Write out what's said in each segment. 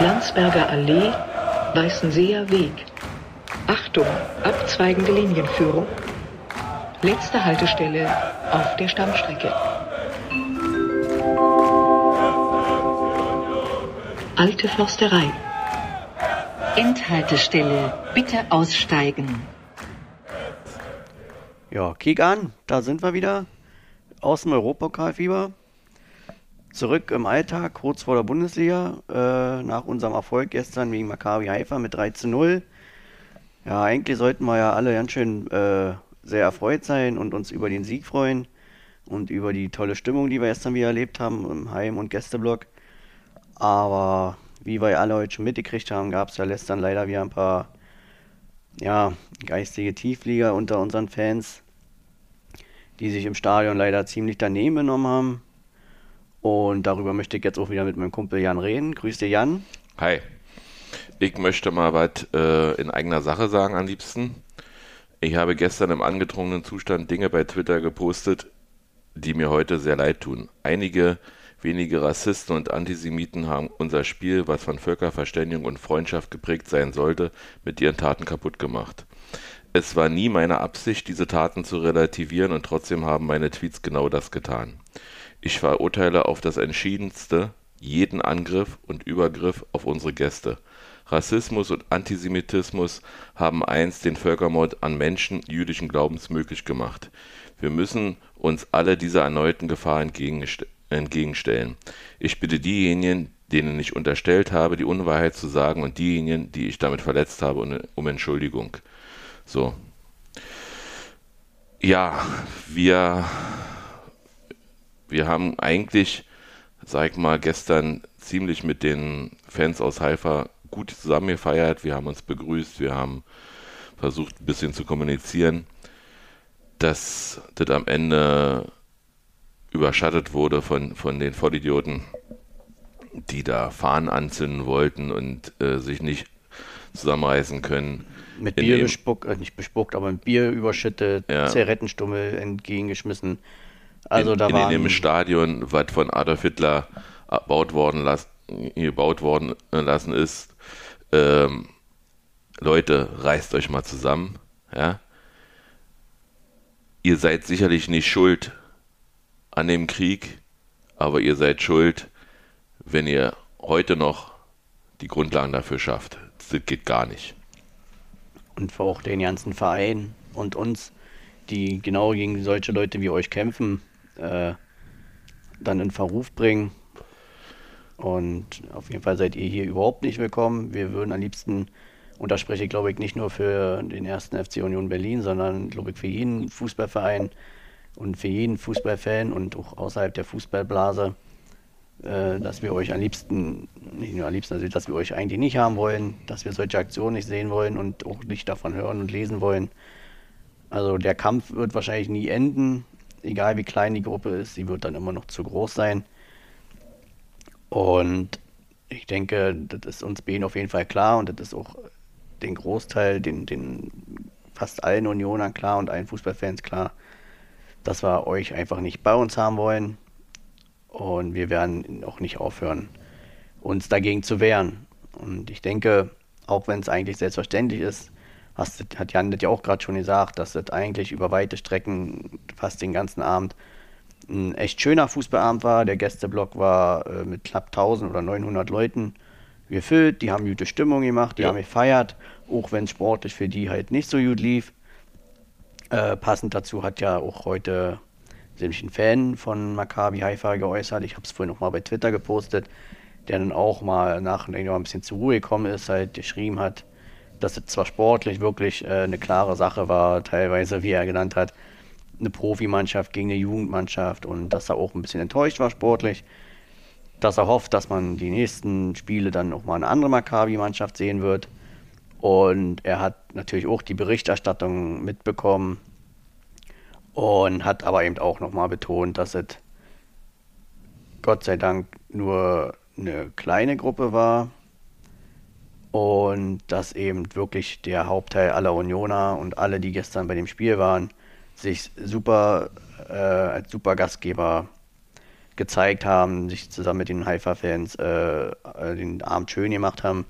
Landsberger Allee, Weißenseer Weg. Achtung, abzweigende Linienführung. Letzte Haltestelle auf der Stammstrecke. Alte Försterei. Endhaltestelle, bitte aussteigen. Ja, kick an, da sind wir wieder. Aus dem Europapokalfieber. Zurück im Alltag, kurz vor der Bundesliga. Äh, nach unserem Erfolg gestern gegen Maccabi Haifa mit 3 zu 0. Ja, eigentlich sollten wir ja alle ganz schön äh, sehr erfreut sein und uns über den Sieg freuen und über die tolle Stimmung, die wir gestern wieder erlebt haben im Heim- und Gästeblock. Aber wie wir alle heute schon mitgekriegt haben, gab es ja gestern leider wieder ein paar ja, geistige Tieflieger unter unseren Fans, die sich im Stadion leider ziemlich daneben genommen haben. Und darüber möchte ich jetzt auch wieder mit meinem Kumpel Jan reden. Grüß dir, Jan. Hi. Ich möchte mal was äh, in eigener Sache sagen am liebsten. Ich habe gestern im angetrunkenen Zustand Dinge bei Twitter gepostet, die mir heute sehr leid tun. Einige wenige Rassisten und Antisemiten haben unser Spiel, was von Völkerverständigung und Freundschaft geprägt sein sollte, mit ihren Taten kaputt gemacht. Es war nie meine Absicht, diese Taten zu relativieren und trotzdem haben meine Tweets genau das getan. Ich verurteile auf das Entschiedenste jeden Angriff und Übergriff auf unsere Gäste. Rassismus und Antisemitismus haben einst den Völkermord an Menschen jüdischen Glaubens möglich gemacht. Wir müssen uns alle dieser erneuten Gefahr entgegenstellen. Ich bitte diejenigen, denen ich unterstellt habe, die Unwahrheit zu sagen und diejenigen, die ich damit verletzt habe, um Entschuldigung. So. Ja, wir, wir haben eigentlich, sag ich mal, gestern ziemlich mit den Fans aus Haifa gut zusammen gefeiert, wir haben uns begrüßt, wir haben versucht ein bisschen zu kommunizieren, dass das am Ende überschattet wurde von, von den Vollidioten, die da Fahnen anzünden wollten und äh, sich nicht zusammenreißen können. Mit Bier bespuckt, äh, nicht bespuckt, aber mit Bier überschüttet, ja. Zigarettenstummel entgegengeschmissen. Also in, da war. In dem Stadion, was von Adolf Hitler gebaut worden, las, gebaut worden äh, lassen ist, ähm, Leute, reißt euch mal zusammen, ja. Ihr seid sicherlich nicht schuld an dem Krieg, aber ihr seid schuld, wenn ihr heute noch die Grundlagen dafür schafft. Das geht gar nicht. Und auch den ganzen Verein und uns, die genau gegen solche Leute wie euch kämpfen, äh, dann in Verruf bringen und auf jeden Fall seid ihr hier überhaupt nicht willkommen. Wir würden am liebsten, und da spreche ich glaube ich nicht nur für den ersten FC Union Berlin, sondern glaube ich für jeden Fußballverein und für jeden Fußballfan und auch außerhalb der Fußballblase, äh, dass wir euch am liebsten, nicht nur am liebsten, also dass wir euch eigentlich nicht haben wollen, dass wir solche Aktionen nicht sehen wollen und auch nicht davon hören und lesen wollen. Also der Kampf wird wahrscheinlich nie enden, egal wie klein die Gruppe ist, sie wird dann immer noch zu groß sein. Und ich denke, das ist uns beiden auf jeden Fall klar und das ist auch den Großteil, den, den fast allen Unionern klar und allen Fußballfans klar, dass wir euch einfach nicht bei uns haben wollen. Und wir werden auch nicht aufhören, uns dagegen zu wehren. Und ich denke, auch wenn es eigentlich selbstverständlich ist, hast, hat Jan das ja auch gerade schon gesagt, dass das eigentlich über weite Strecken fast den ganzen Abend ein echt schöner Fußballabend war. Der Gästeblock war äh, mit knapp 1000 oder 900 Leuten gefüllt. Die haben gute Stimmung gemacht, die ja. haben gefeiert, auch wenn es sportlich für die halt nicht so gut lief. Äh, passend dazu hat ja auch heute nämlich ein Fan von Maccabi Haifa geäußert. Ich habe es vorhin noch mal bei Twitter gepostet, der dann auch mal nach ein bisschen zur Ruhe gekommen ist, halt geschrieben hat, dass es zwar sportlich wirklich äh, eine klare Sache war, teilweise, wie er genannt hat, eine Profimannschaft gegen eine Jugendmannschaft und dass er auch ein bisschen enttäuscht war sportlich. Dass er hofft, dass man die nächsten Spiele dann auch mal eine andere Maccabi-Mannschaft sehen wird. Und er hat natürlich auch die Berichterstattung mitbekommen und hat aber eben auch nochmal betont, dass es Gott sei Dank nur eine kleine Gruppe war und dass eben wirklich der Hauptteil aller Unioner und alle, die gestern bei dem Spiel waren, sich super äh, als super Gastgeber gezeigt haben, sich zusammen mit den Haifa-Fans äh, äh, den Abend schön gemacht haben,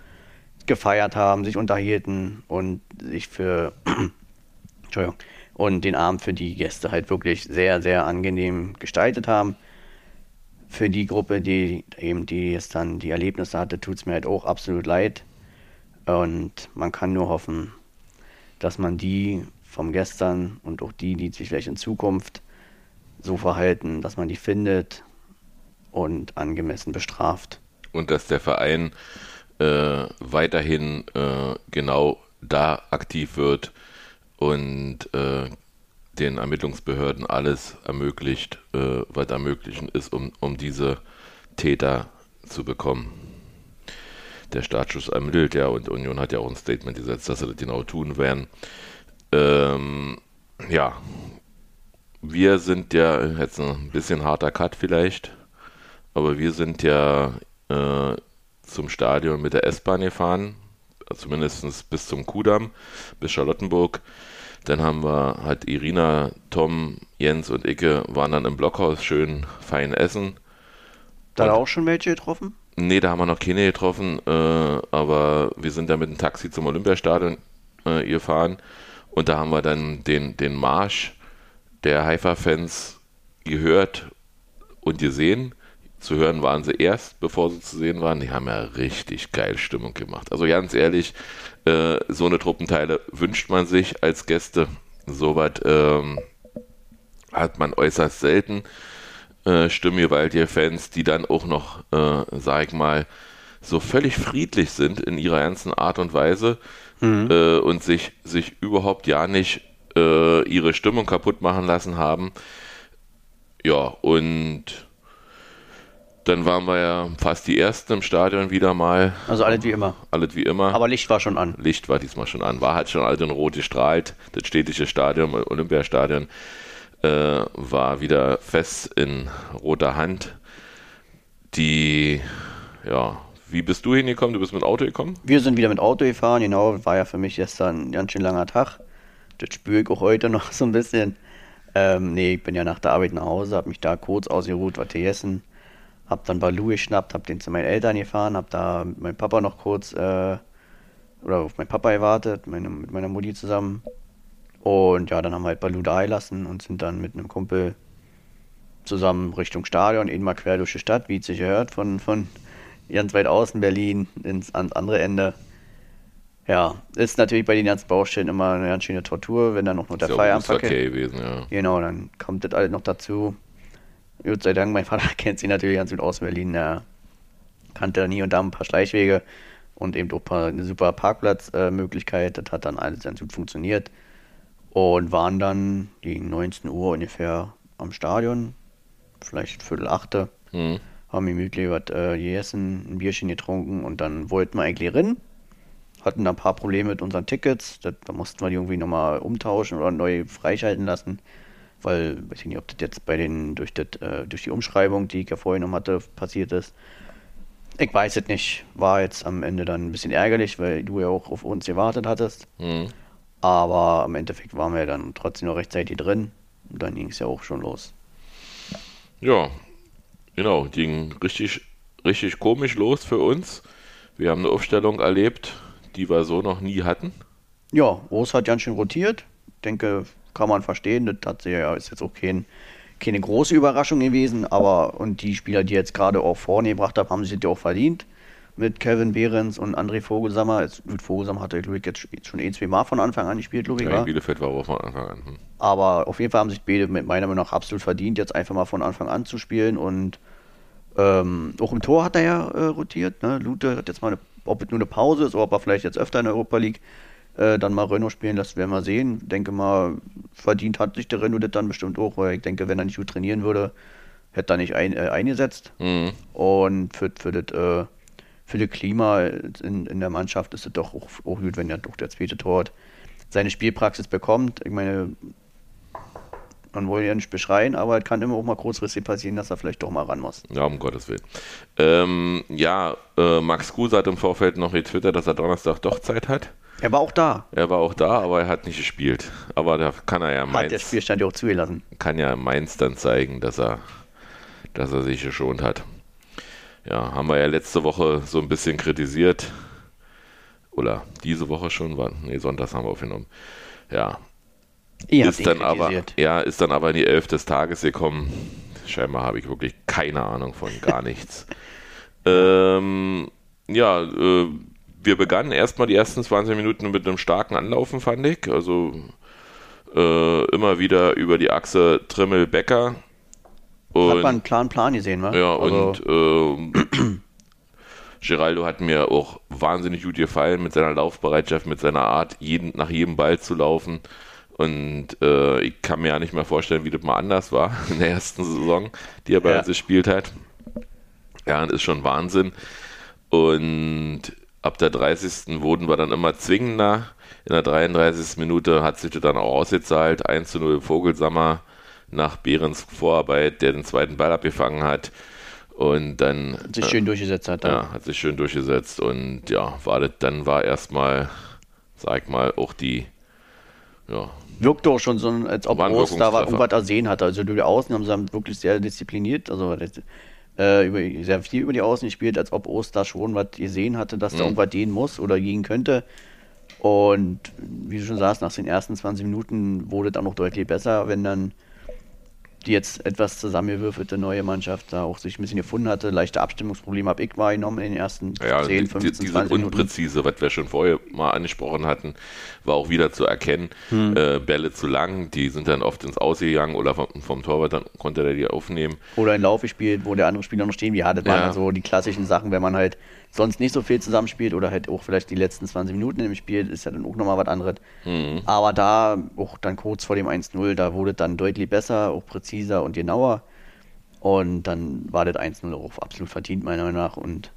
gefeiert haben, sich unterhielten und sich für Entschuldigung, und den Abend für die Gäste halt wirklich sehr, sehr angenehm gestaltet haben. Für die Gruppe, die eben die jetzt dann die Erlebnisse hatte, tut es mir halt auch absolut leid. Und man kann nur hoffen, dass man die vom Gestern und auch die, die sich vielleicht in Zukunft so verhalten, dass man die findet und angemessen bestraft. Und dass der Verein äh, weiterhin äh, genau da aktiv wird und äh, den Ermittlungsbehörden alles ermöglicht, äh, was ermöglichen ist, um, um diese Täter zu bekommen. Der Staatsschutz ermittelt ja und Union hat ja auch ein Statement gesetzt, dass sie das genau tun werden. Ähm, ja, wir sind ja jetzt ein bisschen harter Cut vielleicht, aber wir sind ja äh, zum Stadion mit der S-Bahn gefahren, zumindest bis zum Kudamm, bis Charlottenburg. Dann haben wir, hat Irina, Tom, Jens und Icke waren dann im Blockhaus schön fein essen. Da hat auch schon welche getroffen? Nee, da haben wir noch keine getroffen, äh, aber wir sind da mit dem Taxi zum Olympiastadion äh, gefahren und da haben wir dann den, den Marsch der Haifa-Fans gehört und gesehen. Zu hören waren sie erst, bevor sie zu sehen waren. Die haben ja richtig geil Stimmung gemacht. Also ganz ehrlich, äh, so eine Truppenteile wünscht man sich als Gäste. Soweit ähm, hat man äußerst selten äh, stimmgewaltige Fans, die dann auch noch, äh, sag ich mal, so völlig friedlich sind in ihrer ganzen Art und Weise mhm. äh, und sich, sich überhaupt ja nicht äh, ihre Stimmung kaputt machen lassen haben. Ja, und dann waren wir ja fast die Ersten im Stadion wieder mal. Also alles wie immer. Alles wie immer. Aber Licht war schon an. Licht war diesmal schon an. War halt schon alles in rot gestrahlt. Das städtische Stadion, Olympiastadion, äh, war wieder fest in roter Hand. Die, ja, wie bist du hingekommen? Du bist mit Auto gekommen? Wir sind wieder mit Auto gefahren, genau. War ja für mich gestern ein ganz schön langer Tag. Das spüre ich auch heute noch so ein bisschen. Ähm, nee, ich bin ja nach der Arbeit nach Hause, habe mich da kurz ausgeruht, was gegessen hab dann Balu geschnappt, hab den zu meinen Eltern gefahren, hab da mit meinem Papa noch kurz, äh, oder auf meinen Papa gewartet, meine, mit meiner Mutti zusammen. Und ja, dann haben wir halt Balu da gelassen und sind dann mit einem Kumpel zusammen Richtung Stadion, eben mal quer durch die Stadt, wie es sich gehört, von, von ganz weit außen Berlin ins, ans andereEnde. Ja, ist natürlich bei den ganzen Baustellen immer eine ganz schöne Tortur, wenn dann noch nur der Feierabend okay gewesen, ja. Genau, dann kommt das alles noch dazu. Gott sei Dank, mein Vater kennt sie natürlich ganz gut aus Berlin. Er kannte dann hier und da ein paar Schleichwege und eben auch eine super Parkplatzmöglichkeit. das hat dann alles ganz gut funktioniert. Und waren dann gegen 19 Uhr ungefähr am Stadion, vielleicht Viertel achte. Mhm. Haben gemütlich was äh, gegessen, ein Bierchen getrunken und dann wollten wir eigentlich rein. Hatten da ein paar Probleme mit unseren Tickets. Das, da mussten wir die irgendwie nochmal umtauschen oder neu freischalten lassen weil, weiß ich nicht, ob das jetzt bei den, durch, das, äh, durch die Umschreibung, die ich ja vorhin noch hatte, passiert ist. Ich weiß es nicht. War jetzt am Ende dann ein bisschen ärgerlich, weil du ja auch auf uns gewartet hattest. Mhm. Aber im Endeffekt waren wir dann trotzdem noch rechtzeitig drin. Und dann ging es ja auch schon los. Ja, genau. Ging richtig, richtig komisch los für uns. Wir haben eine Aufstellung erlebt, die wir so noch nie hatten. Ja, Urs hat ganz schön rotiert. Ich denke, kann man verstehen. Das hat ja, ist jetzt auch kein, keine große Überraschung gewesen, aber und die Spieler, die jetzt gerade auch vorne gebracht haben, haben sich das ja auch verdient. Mit Kevin Behrens und André Vogelsammer. Jetzt, mit Vogelsammer hat er, glaube ich, jetzt schon ein, zwei Mal von Anfang an gespielt, glaube ich. Ja, Bielefeld war auch von Anfang an. Hm. Aber auf jeden Fall haben sich beide mit meiner Meinung nach absolut verdient, jetzt einfach mal von Anfang an zu spielen. Und ähm, auch im Tor hat er ja äh, rotiert. Ne? Lute hat jetzt mal eine, ob es nur eine Pause ist oder ob er vielleicht jetzt öfter in der Europa League äh, dann mal Renault spielen lässt, werden wir sehen. Denke mal, verdient hat sich der Renault das dann bestimmt auch, weil ich denke, wenn er nicht gut trainieren würde, hätte er nicht ein, äh, eingesetzt. Mhm. Und für, für das äh, für das Klima in, in der Mannschaft ist es doch auch, auch gut, wenn er doch der zweite Tor seine Spielpraxis bekommt. Ich meine, man wollte ja nicht beschreien, aber es kann immer auch mal kurzfristig passieren, dass er vielleicht doch mal ran muss. Ja, um Gottes Willen. Ähm, ja, äh, Max Kruse hat im Vorfeld noch getwittert, dass er Donnerstag doch Zeit hat. Er war auch da. Er war auch da, aber er hat nicht gespielt. Aber da kann er ja Mainz. Hat der Spielstand ja auch zugelassen. Kann ja Mainz dann zeigen, dass er, dass er sich geschont hat. Ja, haben wir ja letzte Woche so ein bisschen kritisiert. Oder diese Woche schon, war, nee, Sonntags haben wir aufgenommen. Ja. Ihr ist dann aber, ja, ist dann aber in die Elf des Tages gekommen. Scheinbar habe ich wirklich keine Ahnung von gar nichts. ähm, ja, äh, wir begannen erstmal die ersten 20 Minuten mit einem starken Anlaufen, fand ich. Also äh, immer wieder über die Achse Trimmel-Becker. Hat man einen klaren Plan gesehen, wa? Ja, also, und äh, Geraldo hat mir auch wahnsinnig gut gefallen mit seiner Laufbereitschaft, mit seiner Art, jeden, nach jedem Ball zu laufen. Und äh, ich kann mir ja nicht mehr vorstellen, wie das mal anders war in der ersten Saison, die er bei ja. uns gespielt hat. Ja, das ist schon Wahnsinn. Und ab der 30. wurden wir dann immer zwingender. In der 33. Minute hat sich das dann auch ausgezahlt. 1 zu 0 Vogelsammer nach Behrens Vorarbeit, der den zweiten Ball abgefangen hat. Und dann. Hat sich schön durchgesetzt hat. Dann. Ja, hat sich schön durchgesetzt. Und ja, war das, dann war erstmal, sag mal, auch die. Ja, wirkt doch schon so, als ob Groß da war, irgendwas ersehen hatte. Also durch die Außen haben sie wirklich sehr diszipliniert, also äh, über, sehr viel über die Außen gespielt, als ob Ost da schon was gesehen hatte, dass mhm. da irgendwas gehen muss oder gehen könnte. Und wie du schon sagst, nach den ersten 20 Minuten wurde dann noch deutlich besser, wenn dann die jetzt etwas zusammengewürfelte neue Mannschaft da auch sich ein bisschen gefunden hatte. Leichte Abstimmungsprobleme habe ich wahrgenommen in den ersten ja, 10, 15, die, diese 20 Unpräzise, was wir schon vorher mal angesprochen hatten, war auch wieder zu erkennen. Hm. Äh, Bälle zu lang, die sind dann oft ins Ausgegangen oder vom, vom Torwart, dann konnte er die aufnehmen. Oder ein Lauf gespielt, wo der andere Spieler noch stehen wie Ja, das waren ja. so die klassischen Sachen, wenn man halt sonst nicht so viel zusammenspielt oder halt auch vielleicht die letzten 20 Minuten im Spiel, ist ja dann auch nochmal was anderes. Mhm. Aber da, auch dann kurz vor dem 1-0, da wurde dann deutlich besser, auch präziser und genauer. Und dann war das 1-0 auch absolut verdient, meiner Meinung nach. Und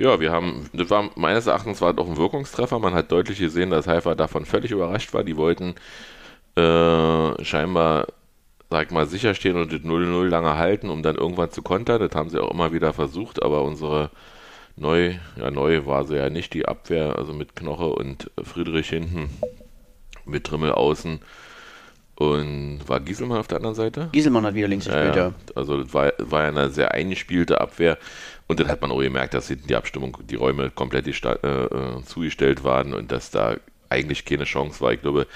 ja, wir haben, das war meines Erachtens war auch ein Wirkungstreffer. Man hat deutlich gesehen, dass Haifa davon völlig überrascht war. Die wollten äh, scheinbar, sag mal, sicherstehen und das 0-0 lange halten, um dann irgendwann zu kontern. Das haben sie auch immer wieder versucht, aber unsere Neu, ja, neu war sie ja nicht die Abwehr, also mit Knoche und Friedrich hinten, mit Trimmel außen. Und war Gieselmann auf der anderen Seite? Gieselmann hat wieder links gespielt, ja. ja. Also das war, war ja eine sehr eingespielte Abwehr. Und dann hat man auch gemerkt, dass die Abstimmung, die Räume komplett die, äh, äh, zugestellt waren und dass da eigentlich keine Chance war. Ich glaube,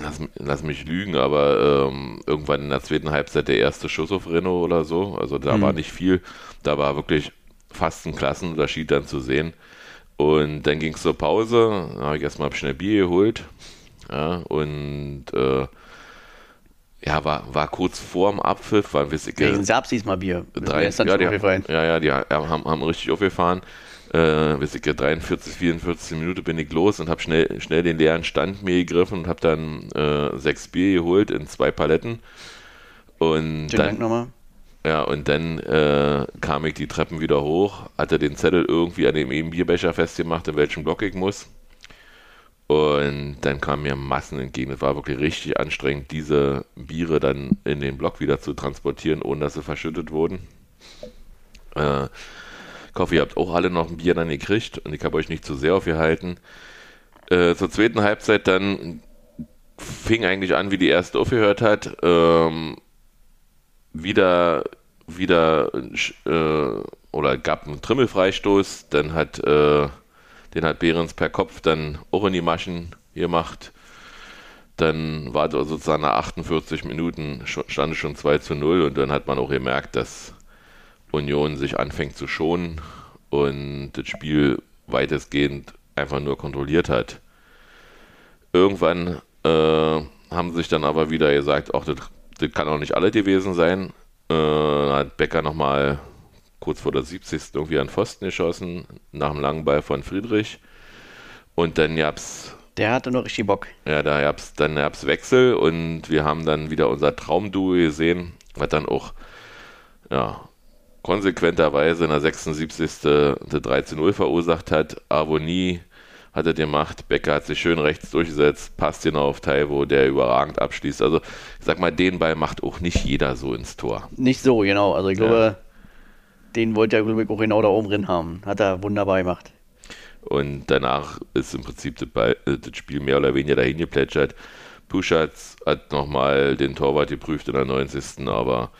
lass, lass mich lügen, aber ähm, irgendwann in der zweiten Halbzeit der erste Schuss auf Renault oder so. Also da mhm. war nicht viel. Da war wirklich fast ein Klassenunterschied dann zu sehen. Und dann ging es zur Pause, da habe ich erstmal schnell Bier geholt. Ja, und äh, ja, war, war kurz vor dem Abpfiff, weil wir Wegen Serbs diesmal Bier. Drei, ja, die, ja, ja, die haben, haben richtig aufgefahren. Äh, wir 43, 44 Minuten bin ich los und habe schnell, schnell den leeren Stand mir gegriffen und habe dann äh, sechs Bier geholt in zwei Paletten. Und Vielen dann, Dank nochmal. Ja, und dann äh, kam ich die Treppen wieder hoch, hatte den Zettel irgendwie an dem eben Bierbecher festgemacht, in welchem Block ich muss. Und dann kamen mir Massen entgegen. Es war wirklich richtig anstrengend, diese Biere dann in den Block wieder zu transportieren, ohne dass sie verschüttet wurden. Äh, ich hoffe, ihr habt auch alle noch ein Bier dann gekriegt und ich habe euch nicht zu sehr aufgehalten. Äh, zur zweiten Halbzeit dann fing eigentlich an, wie die erste aufgehört hat. Ähm, wieder wieder äh, oder gab einen Trimmelfreistoß, dann hat äh, den hat Behrens per Kopf dann auch in die Maschen gemacht. Dann war sozusagen nach 48 Minuten stand es schon 2 zu 0 und dann hat man auch gemerkt, dass Union sich anfängt zu schonen und das Spiel weitestgehend einfach nur kontrolliert hat. Irgendwann äh, haben sich dann aber wieder gesagt, auch das, das kann auch nicht alle gewesen sein. Äh, hat Becker nochmal kurz vor der 70. irgendwie an Pfosten geschossen, nach dem langen Ball von Friedrich. Und dann gab's. Der hatte noch richtig Bock. Ja, da gab's, dann gab's Wechsel und wir haben dann wieder unser Traumduo gesehen, was dann auch, ja, konsequenterweise in der 76. 13-0 verursacht hat. Avonie hat er gemacht. Becker hat sich schön rechts durchgesetzt, passt ihn auf Taiwo, der überragend abschließt. Also, ich sag mal, den Ball macht auch nicht jeder so ins Tor. Nicht so, genau. Also, ich glaube, ja. Den wollte er, glaube ich, auch genau da oben drin haben. Hat er wunderbar gemacht. Und danach ist im Prinzip das, äh, das Spiel mehr oder weniger dahin geplätschert. Puschatz hat nochmal den Torwart geprüft in der 90. Aber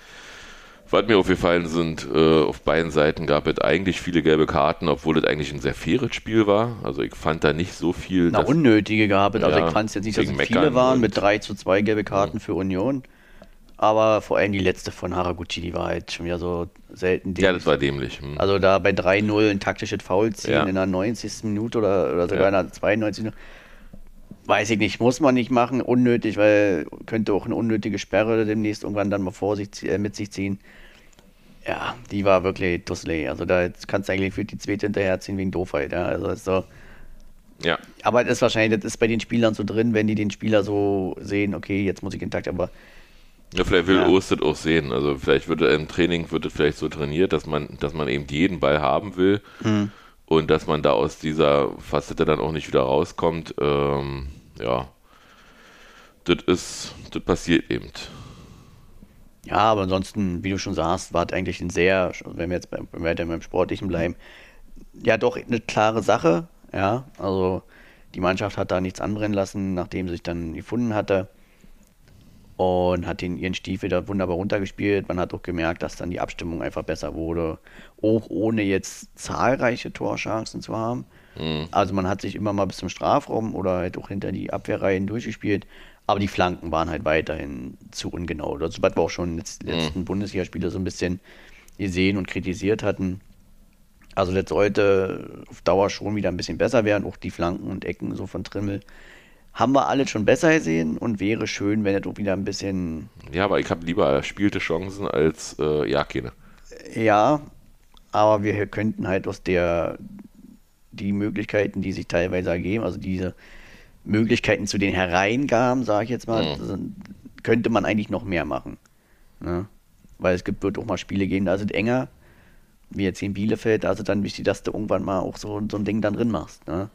was mir aufgefallen sind, äh, auf beiden Seiten gab es eigentlich viele gelbe Karten, obwohl es eigentlich ein sehr faires Spiel war. Also ich fand da nicht so viel. Na, unnötige gehabt. Also Ja, ich fand es jetzt nicht, dass es viele waren, mit 3 zu 2 gelbe Karten für Union. Aber vor allem die letzte von Haraguchi, die war halt schon wieder so selten. ja, das war dämlich. Hm. Also da bei 3-0 ein taktisches Foul ziehen Ja. in der 90. Minute oder, oder sogar Ja. in der 92. Minute. Weiß ich nicht, muss man nicht machen, unnötig, weil könnte auch eine unnötige Sperre demnächst irgendwann dann mal vor sich, äh, mit sich ziehen. Ja, die war wirklich dusselig. Also da kannst du eigentlich für die zweite hinterherziehen wegen Doofheit. Ja. Also ist so, ja, aber das ist wahrscheinlich, das ist bei den Spielern so drin, wenn die den Spieler so sehen, okay, jetzt muss ich in Takt, aber Ja, vielleicht will Ja. Ostet auch sehen. Also vielleicht wird er im Training wird es vielleicht so trainiert, dass man, dass man eben jeden Ball haben will Hm. und dass man da aus dieser Facette dann auch nicht wieder rauskommt. Ähm, ja, das ist, das passiert eben. Ja, aber ansonsten, wie du schon sagst, war es eigentlich ein sehr, wenn wir jetzt beim, weiter beim Sportlichen bleiben, ja doch eine klare Sache. Ja, also die Mannschaft hat da nichts anbrennen lassen, nachdem sie sich dann gefunden hatte. Und hat den, ihren Stiefel da wunderbar runtergespielt. Man hat auch gemerkt, dass dann die Abstimmung einfach besser wurde. Auch ohne jetzt zahlreiche Torchancen zu haben. Also man hat sich immer mal bis zum Strafraum oder halt auch hinter die Abwehrreihen durchgespielt. Aber die Flanken waren halt weiterhin zu ungenau. Das was wir auch schon in den letzten Bundesligaspiele so ein bisschen gesehen und kritisiert hatten. Also das sollte auf Dauer schon wieder ein bisschen besser werden. Auch die Flanken und Ecken so von Trimmel. Haben wir alle schon besser gesehen und wäre schön, wenn es auch wieder ein bisschen Ja, aber ich habe lieber erspielte Chancen als äh, ja keine. Ja, aber wir könnten halt aus der, die Möglichkeiten, die sich teilweise ergeben, also diese Möglichkeiten zu den Hereingaben, sage ich jetzt mal, Mhm. sind- könnte man eigentlich noch mehr machen. Ne? Weil es gibt, wird auch mal Spiele geben, da ist es enger, wie jetzt in Bielefeld, da ist es dann wichtig, dass du irgendwann mal auch so, so ein Ding dann drin machst. Ne?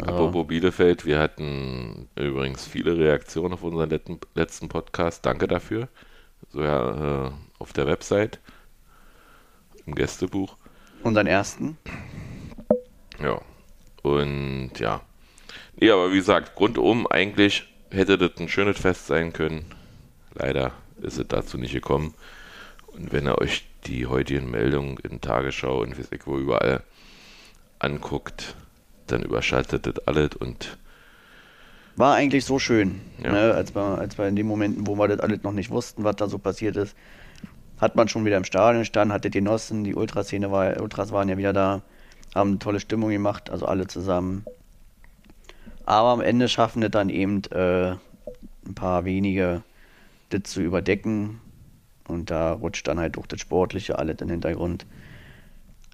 Apropos Bielefeld, wir hatten übrigens viele Reaktionen auf unseren letzten, letzten Podcast. Danke dafür. So ja, äh, auf der Website, im Gästebuch. unseren ersten. Ja. Und ja. Nee, aber wie gesagt, rundum eigentlich hätte das ein schönes Fest sein können. Leider ist es dazu nicht gekommen. Und wenn ihr euch die heutigen Meldungen in Tagesschau und weiß ich wo überall anguckt, dann überschattet das alles und War eigentlich so schön, Ja. ne? als, wir, als wir in den Momenten, wo wir das alles noch nicht wussten, was da so passiert ist, hat man schon wieder im Stadion gestanden, hatte genossen, die Ultraszene war, Ultras waren ja wieder da, haben tolle Stimmung gemacht, also alle zusammen. Aber am Ende schaffen es dann eben äh, ein paar wenige, das zu überdecken. Und da rutscht dann halt auch das Sportliche alles in den Hintergrund.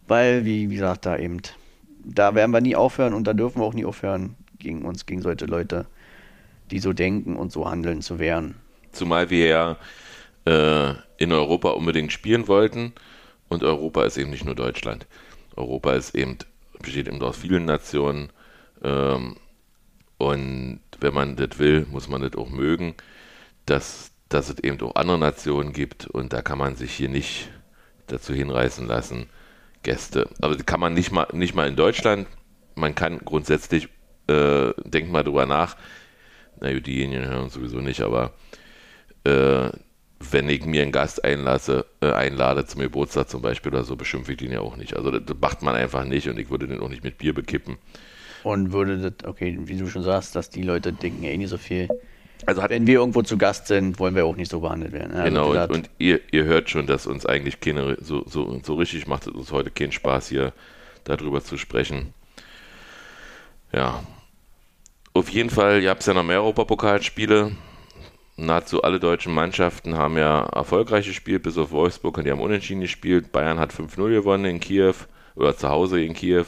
Weil, wie, wie gesagt, da eben, da werden wir nie aufhören und da dürfen wir auch nie aufhören, gegen uns, gegen solche Leute, die so denken und so handeln zu wehren. Zumal wir ja äh, in Europa unbedingt spielen wollten. Und Europa ist eben nicht nur Deutschland. Europa ist eben, besteht eben aus vielen Nationen. Ähm, und wenn man das will, muss man das auch mögen, dass, dass es eben auch andere Nationen gibt. Und da kann man sich hier nicht dazu hinreißen lassen, Gäste. Aber kann man nicht mal, nicht mal in Deutschland. Man kann grundsätzlich, äh, denkt mal drüber nach, na gut, diejenigen hören sowieso nicht, aber äh, wenn ich mir einen Gast einlasse, äh, einlade zum Geburtstag zum Beispiel oder so, beschimpfe ich den ja auch nicht. Also das, das macht man einfach nicht und ich würde den auch nicht mit Bier bekippen. Und würde das, okay, wie du schon sagst, dass die Leute denken ja eh nicht so viel. Also hat, Wenn wir irgendwo zu Gast sind, wollen wir auch nicht so behandelt werden. Also genau, und, und ihr, ihr hört schon, dass uns eigentlich keine, so, so, so richtig macht es uns heute keinen Spaß hier darüber zu sprechen. Ja. Auf jeden Fall, ihr habt ja noch mehr Europapokalspiele. Nahezu alle deutschen Mannschaften haben ja erfolgreich gespielt, bis auf Wolfsburg und die haben unentschieden gespielt. Bayern hat 5-0 gewonnen in Kiew oder zu Hause in Kiew.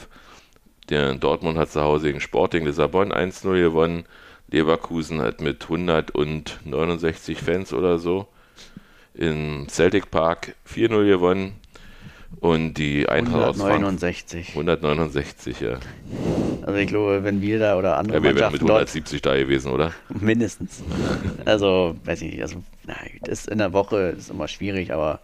Der Dortmund hat zu Hause gegen Sporting Lissabon 1-0 gewonnen. Leverkusen hat mit 169 Fans oder so im Celtic Park 4-0 gewonnen. Und die Eintracht aus Frankfurt 169. 169, ja. Also ich glaube, wenn wir da oder andere ja wir wären mit Mannschaften dort 170 da gewesen, oder? mindestens. Also, weiß ich nicht, also na, das in der Woche ist immer schwierig, aber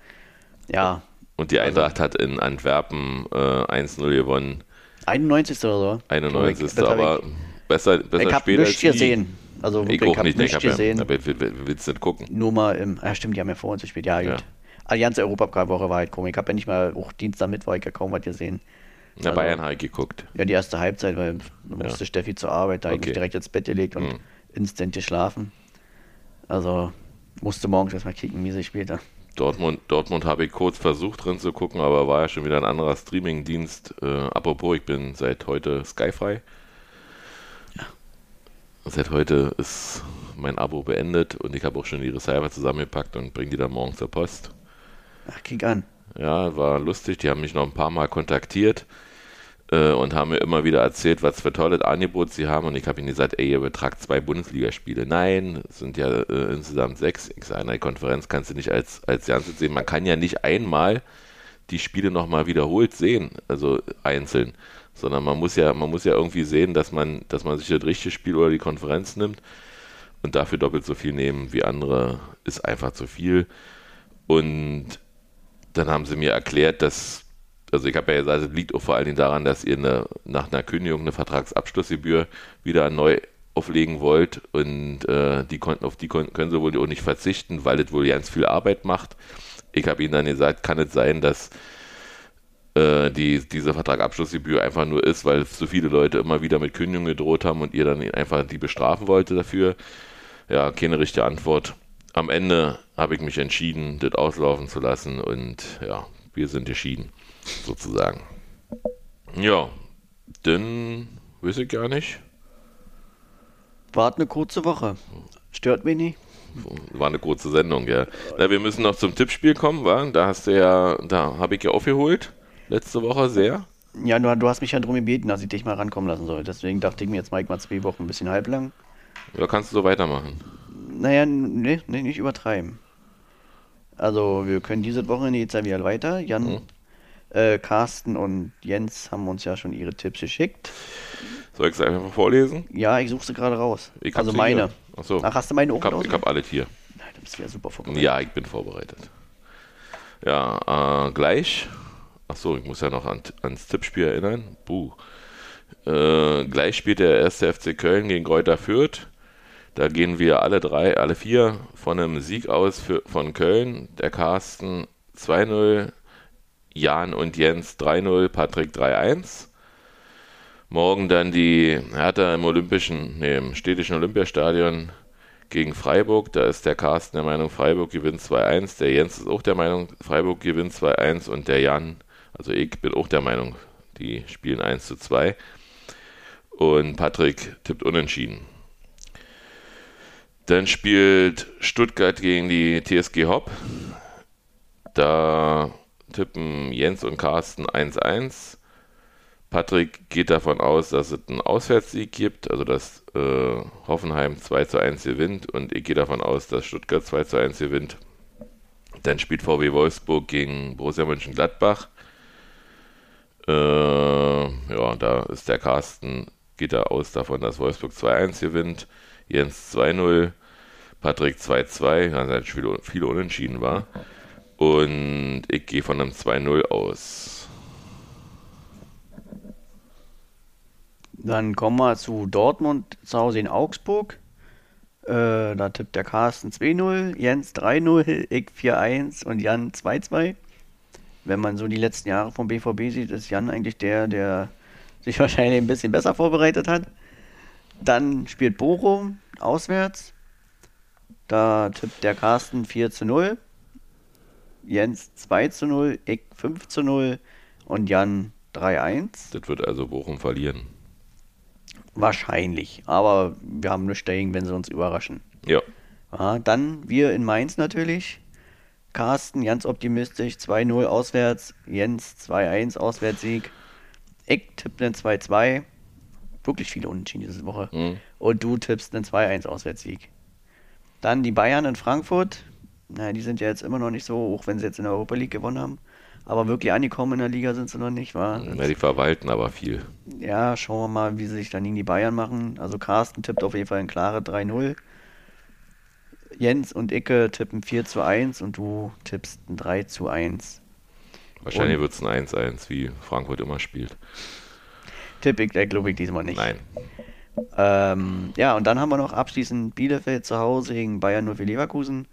ja, Und die Eintracht hat in Antwerpen äh, 1-0 gewonnen. 91. oder so. 91. Das hab aber besser, besser Ich, ich habe später nichts gesehen. Also Ich wirklich, auch nicht, ich nicht hab ja, gesehen. aber will- will- willst du nicht gucken? Nur mal im, ah stimmt, die haben ja vor uns gespielt, ja gut. Ja. Allianz Europapokalwoche war halt komisch. Ich habe ja nicht mal, auch Dienstag, Mittwoch, ich ja kaum was gesehen. Na, Also- Bayern habe ich geguckt. Ja, die erste Halbzeit, weil da Ja. musste Steffi zur Arbeit, da hab ich Okay. mich direkt ins Bett gelegt und Mhm. instant geschlafen. Also musste morgens erstmal kicken, wie sie später. Dortmund, Dortmund habe ich kurz versucht drin zu gucken, aber war ja schon wieder ein anderer Streaming-Dienst. Äh, apropos, ich bin seit heute skyfrei. Seit heute ist mein Abo beendet und ich habe auch schon die Receiver zusammengepackt und bringe die dann morgen zur Post. Ach, kick an. Ja, war lustig. Die haben mich noch ein paar Mal kontaktiert äh, und haben mir immer wieder erzählt, was für tolles Angebot sie haben. Und ich habe ihnen gesagt, ey, ihr betragt zwei Bundesligaspiele. Nein, es sind ja äh, insgesamt sechs. Ich sage, eine Konferenz kannst du nicht als, als Ganzes sehen. Man kann ja nicht einmal die Spiele nochmal wiederholt sehen, also einzeln. Sondern man muss ja, man muss ja irgendwie sehen, dass man, dass man sich das richtige Spiel oder die Konferenz nimmt und dafür doppelt so viel nehmen wie andere, ist einfach zu viel. Und dann haben sie mir erklärt, dass, also ich habe ja gesagt, es liegt auch vor allen Dingen daran, dass ihr eine, nach einer Kündigung eine Vertragsabschlussgebühr wieder neu auflegen wollt und äh, die konnten, auf die kon können sie wohl auch nicht verzichten, weil es wohl ganz viel Arbeit macht. Ich habe ihnen dann gesagt, kann es sein, dass äh, die, diese Vertragsabschlussgebühr einfach nur ist, weil so viele Leute immer wieder mit Kündigung gedroht haben und ihr dann einfach die bestrafen wollte dafür. Ja, keine richtige Antwort. Am Ende habe ich mich entschieden, das auslaufen zu lassen und ja, wir sind geschieden, sozusagen. Ja, dann weiß ich gar nicht. War eine kurze Woche. Stört mich nicht. War eine kurze Sendung, ja. Na, wir müssen noch zum Tippspiel kommen, wa? Da hast du ja, da habe ich ja aufgeholt. Letzte Woche sehr. Ja, du, du hast mich ja drum gebeten, dass ich dich mal rankommen lassen soll. Deswegen dachte ich mir, jetzt mache ich mal zwei Wochen ein bisschen halblang. Ja, kannst du so weitermachen. Naja, nee, nee, nicht übertreiben. Also, wir können diese Woche jetzt ja wieder weiter. Jan, Mhm. äh, Carsten und Jens haben uns ja schon ihre Tipps geschickt. Soll ich es einfach vorlesen? Ja, ich suche sie gerade raus. Ich also sie meine. Ach so. Ach, hast du meine auch Ich habe hab alles hier. Nein, du bist ja super vorbereitet. Ja, ich bin vorbereitet. Ja, äh, gleich. Achso, ich muss ja noch an, ans Tippspiel erinnern. Buh. Äh, gleich spielt der erste FC Köln gegen Greuther Fürth. Da gehen wir alle drei, alle vier von einem Sieg aus für, von Köln. Der Carsten 2-0, Jan und Jens 3-0, Patrick 3-1. Morgen dann die Hertha im Olympischen, nee, im städtischen Olympiastadion gegen Freiburg. Da ist der Carsten der Meinung, Freiburg gewinnt 2-1. Der Jens ist auch der Meinung, Freiburg gewinnt 2-1. Und der Jan, also ich bin auch der Meinung, die spielen 1 zu 2. Und Patrick tippt unentschieden. Dann spielt Stuttgart gegen die TSG Hopp. Da tippen Jens und Carsten 1-1. Patrick geht davon aus, dass es einen Auswärtssieg gibt, also dass äh, Hoffenheim 2 zu 1 gewinnt und ich gehe davon aus, dass Stuttgart 2 zu 1 gewinnt. Dann spielt VW Wolfsburg gegen Borussia Mönchengladbach. Äh, ja, da ist der Carsten, geht da aus davon, dass Wolfsburg 2-1 gewinnt. Jens 2-0, Patrick 2-2, da halt viel, viel unentschieden war. Und ich gehe von einem 2-0 aus. Dann kommen wir zu Dortmund zu Hause in Augsburg. Äh, da tippt der Carsten 2-0, Jens 3-0, ich 4-1 und Jan 2-2. Wenn man so die letzten Jahre vom BVB sieht, ist Jan eigentlich der, der sich wahrscheinlich ein bisschen besser vorbereitet hat. Dann spielt Bochum auswärts. Da tippt der Carsten 4 zu 0. Jens 2 zu 0, ich 5 zu 0 und Jan 3-1. Das wird also Bochum verlieren. Wahrscheinlich. Aber wir haben nichts dagegen, wenn sie uns überraschen. Ja, Ja, dann wir in Mainz natürlich. Carsten ganz optimistisch, 2-0 auswärts. Jens 2-1 Auswärtssieg. Ich tippe einen 2-2. Wirklich viele Unentschieden diese Woche. Mhm. Und du tippst einen 2-1 Auswärtssieg. Dann die Bayern in Frankfurt. Naja, die sind ja jetzt immer noch nicht so, auch wenn sie jetzt in der Europa League gewonnen haben. Aber wirklich angekommen in der Liga sind sie noch nicht, war. ja, die verwalten aber viel. Ja, schauen wir mal, wie sie sich dann gegen die Bayern machen. Also Carsten tippt auf jeden Fall ein klare 3-0. Jens und Icke tippen 4 zu 1 und du tippst ein 3 zu 1. Wahrscheinlich wird es ein 1-1, wie Frankfurt immer spielt. Tipp ich, glaube ich, diesmal nicht. Nein. Ähm, ja, und dann haben wir noch abschließend Bielefeld zu Hause gegen Bayern 0 für Leverkusen.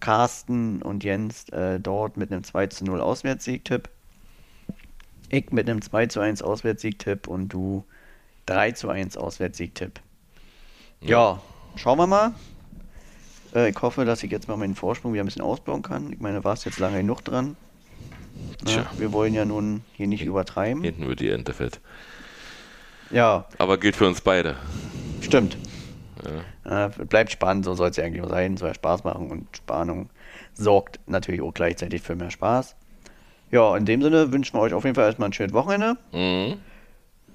Carsten und Jens äh, dort mit einem 2 zu 0 Auswärtssieg-Tipp. Ich mit einem 2 zu 1 Auswärtssieg-Tipp und du 3 zu 1 Auswärtssieg-Tipp. Ja. ja, schauen wir mal. Äh, ich hoffe, dass ich jetzt mal meinen Vorsprung wieder ein bisschen ausbauen kann. Ich meine, du warst jetzt lange genug dran. Tja. wir wollen ja nun hier nicht übertreiben. Hinten wird die Ente fett. Ja. Aber gilt für uns beide. Stimmt. Ja. Äh, bleibt spannend, so soll es ja eigentlich sein. Soll ja Spaß machen und Spannung sorgt natürlich auch gleichzeitig für mehr Spaß. Ja, in dem Sinne wünschen wir euch auf jeden Fall erstmal ein schönes Wochenende. Mhm.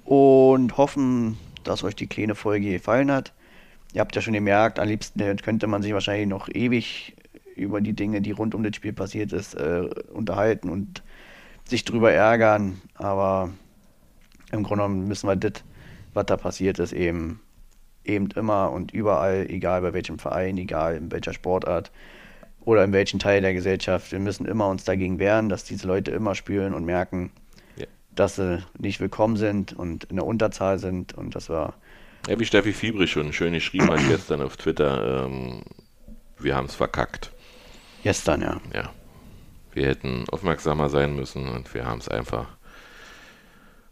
Und hoffen, dass euch die kleine Folge gefallen hat. Ihr habt ja schon gemerkt, am liebsten könnte man sich wahrscheinlich noch ewig über die Dinge, die rund um das Spiel passiert ist, äh, unterhalten und sich drüber ärgern. Aber im Grunde genommen müssen wir das, was da passiert ist, eben, eben immer und überall, egal bei welchem Verein, egal in welcher Sportart oder in welchem Teil der Gesellschaft, wir müssen immer uns dagegen wehren, dass diese Leute immer spüren und merken, ja. dass sie nicht willkommen sind und in der Unterzahl sind und das war. Ja, wie Steffi Fiebrig schon schön geschrieben hat gestern auf Twitter, ähm, wir haben es verkackt. Gestern, ja. Ja. Wir hätten aufmerksamer sein müssen und wir haben es einfach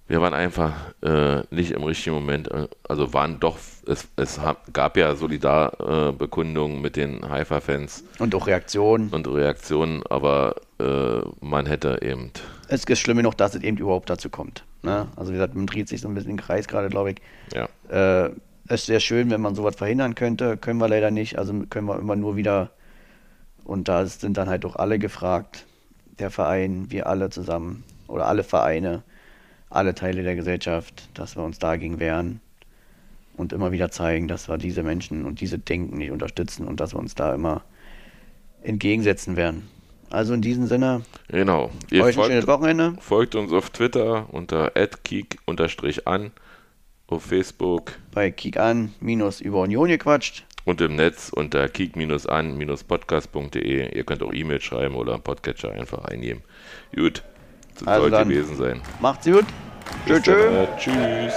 wir waren einfach äh, nicht im richtigen Moment, äh, also waren doch, es, es gab ja Solidarbekundungen mit den Haifa-Fans. Und auch Reaktionen. Und Reaktionen, aber äh, man hätte eben. Es ist schlimm genug, dass es eben überhaupt dazu kommt. Ne? Also wie gesagt, man dreht sich so ein bisschen im Kreis gerade, glaube ich. Ja. Äh, es ist sehr schön, wenn man sowas verhindern könnte. Können wir leider nicht, also können wir immer nur wieder, und da sind dann halt auch alle gefragt, der Verein, wir alle zusammen oder alle Vereine alle Teile der Gesellschaft, dass wir uns dagegen wehren und immer wieder zeigen, dass wir diese Menschen und diese Denken nicht unterstützen und dass wir uns da immer entgegensetzen werden. Also in diesem Sinne, genau. Ihr euch folgt, ein schönes Wochenende. Folgt uns auf Twitter unter @kiek_an, auf Facebook bei Kiek an minus über Union gequatscht und im Netz unter kiek-an-podcast.de. Ihr könnt auch E-Mail schreiben oder Podcatcher einfach eingeben. Gut, das also soll gewesen sein. Macht's gut. Tschö, tschö. Tschüss.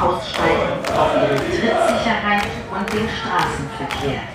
Aussteigen auf Ihre Trittsicherheit und den Straßenverkehr.